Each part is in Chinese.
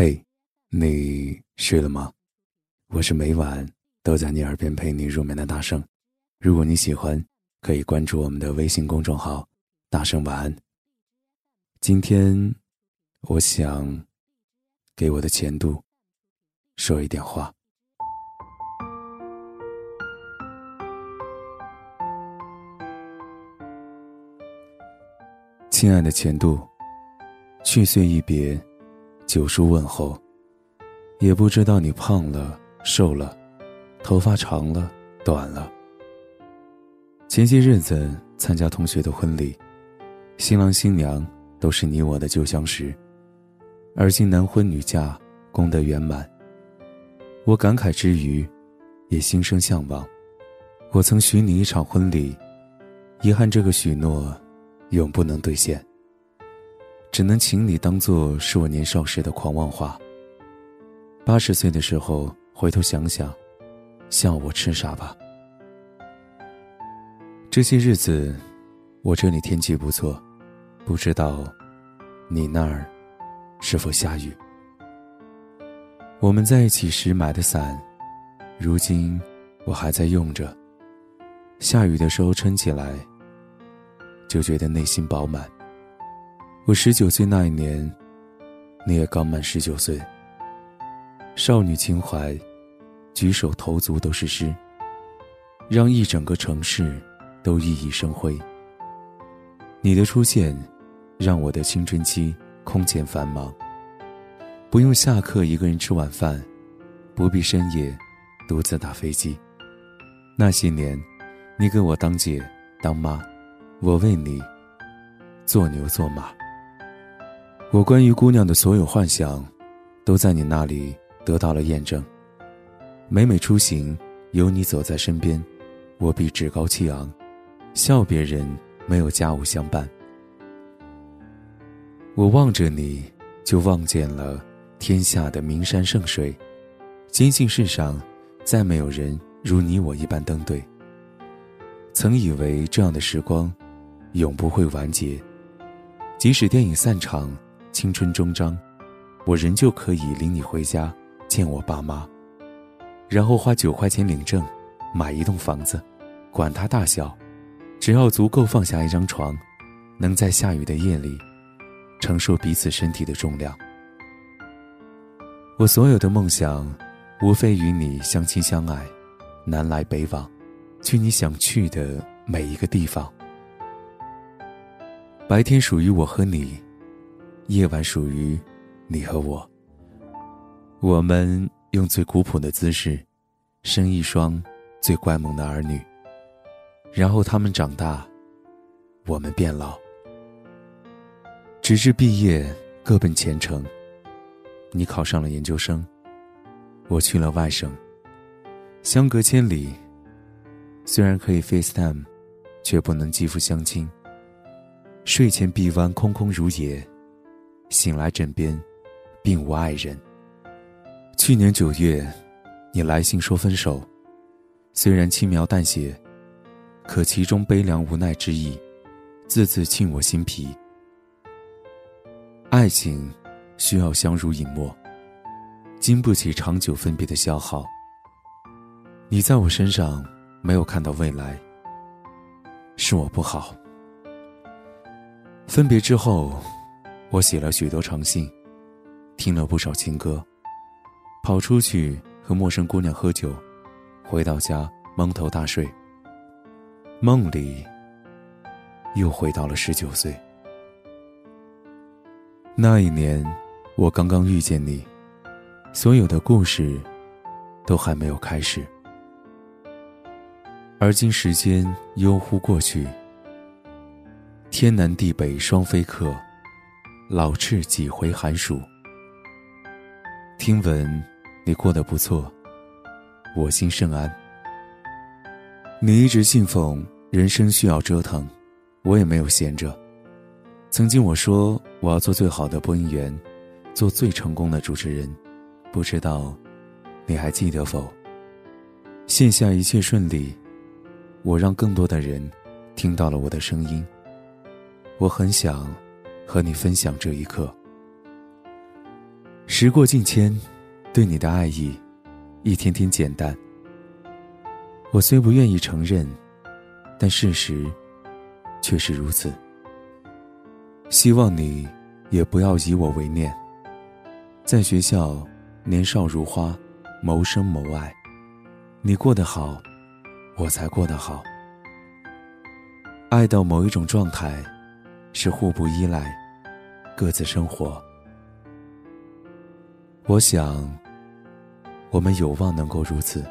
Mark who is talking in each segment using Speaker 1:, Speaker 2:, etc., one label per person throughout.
Speaker 1: 嘿，你睡了吗？我是每晚都在你耳边陪你入眠的大圣。如果你喜欢，可以关注我们的微信公众号“大圣晚安”。今天，我想给我的前度说一点话。亲爱的前度，去岁一别，九叔问候。也不知道你胖了、瘦了，头发长了、短了。前些日子参加同学的婚礼，新郎新娘都是你我的旧相识，而今男婚女嫁，功德圆满。我感慨之余，也心生向往。我曾许你一场婚礼，遗憾这个许诺。永不能兑现，只能请你当做是我年少时的狂妄话。八十岁的时候回头想想，笑我痴傻吧。这些日子，我这里天气不错，不知道你那儿是否下雨。我们在一起时买的伞，如今我还在用着，下雨的时候撑起来。就觉得内心饱满。我十九岁那一年，你也刚满十九岁。少女情怀，举手投足都是诗，让一整个城市都熠熠生辉。你的出现，让我的青春期空前繁忙。不用下课一个人吃晚饭，不必深夜独自打飞机。那些年，你给我当姐当妈。我为你做牛做马，我关于姑娘的所有幻想，都在你那里得到了验证。每每出行有你走在身边，我必趾高气昂，笑别人没有家务相伴。我望着你，就望见了天下的名山圣水，坚信世上再没有人如你我一般登对。曾以为这样的时光。永不会完结。即使电影散场，青春终章，我仍旧可以领你回家见我爸妈，然后花九块钱领证，买一栋房子，管它大小，只要足够放下一张床，能在下雨的夜里承受彼此身体的重量。我所有的梦想，无非与你相亲相爱，南来北往，去你想去的每一个地方。白天属于我和你，夜晚属于你和我。我们用最古朴的姿势，生一双最乖萌的儿女。然后他们长大，我们变老，直至毕业各奔前程。你考上了研究生，我去了外省，相隔千里。虽然可以 FaceTime，却不能肌肤相亲。睡前臂弯空空如也，醒来枕边，并无爱人。去年九月，你来信说分手，虽然轻描淡写，可其中悲凉无奈之意，字字沁我心脾。爱情需要相濡以沫，经不起长久分别的消耗。你在我身上没有看到未来，是我不好。分别之后，我写了许多长信，听了不少情歌，跑出去和陌生姑娘喝酒，回到家蒙头大睡。梦里，又回到了十九岁。那一年，我刚刚遇见你，所有的故事，都还没有开始。而今时间悠忽过去。天南地北双飞客，老翅几回寒暑。听闻你过得不错，我心甚安。你一直信奉人生需要折腾，我也没有闲着。曾经我说我要做最好的播音员，做最成功的主持人，不知道你还记得否？线下一切顺利，我让更多的人听到了我的声音。我很想和你分享这一刻。时过境迁，对你的爱意，一天天减淡。我虽不愿意承认，但事实却是如此。希望你也不要以我为念。在学校，年少如花，谋生谋爱，你过得好，我才过得好。爱到某一种状态，是互不依赖，各自生活。我想，我们有望能够如此。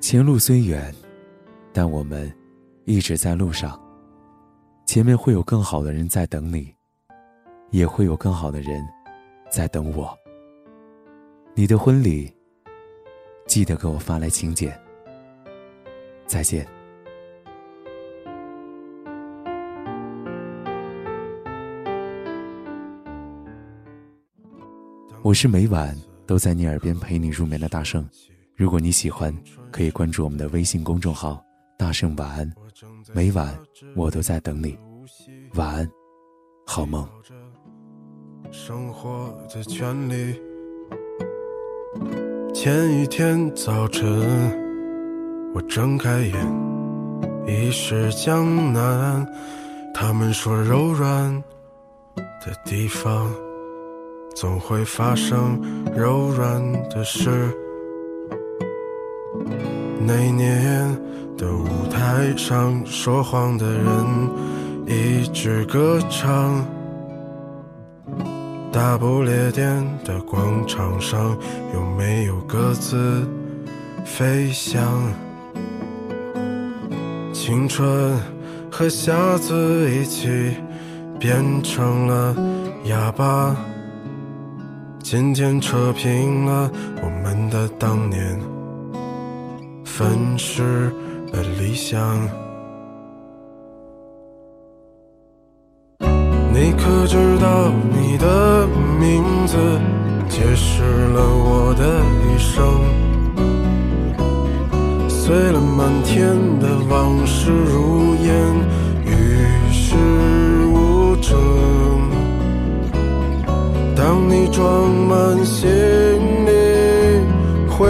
Speaker 1: 前路虽远，但我们一直在路上。前面会有更好的人在等你，也会有更好的人在等我。你的婚礼，记得给我发来请柬。再见。我是每晚都在你耳边陪你入眠的大圣，如果你喜欢，可以关注我们的微信公众号“大圣晚安”，每晚我都在等你，晚安，好梦。
Speaker 2: 生活的权利。前一天早晨，我睁开眼，已是江南。他们说柔软的地方。总会发生柔软的事。那年的舞台上，说谎的人一直歌唱。大不列颠的广场上，有没有鸽子飞翔？青春和瞎子一起变成了哑巴。渐渐扯平了我们的当年，粉饰了理想。你可知道你的名字解释了我的一生？碎了满天的往事如烟，于是行李回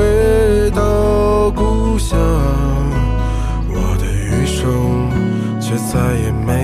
Speaker 2: 到故乡，我的余生却再也没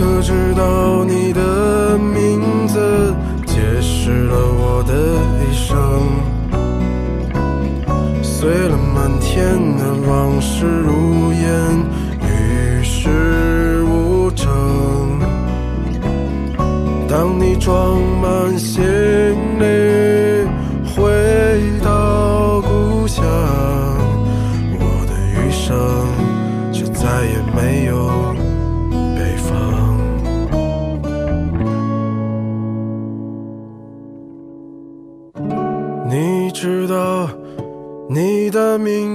Speaker 2: 可知道你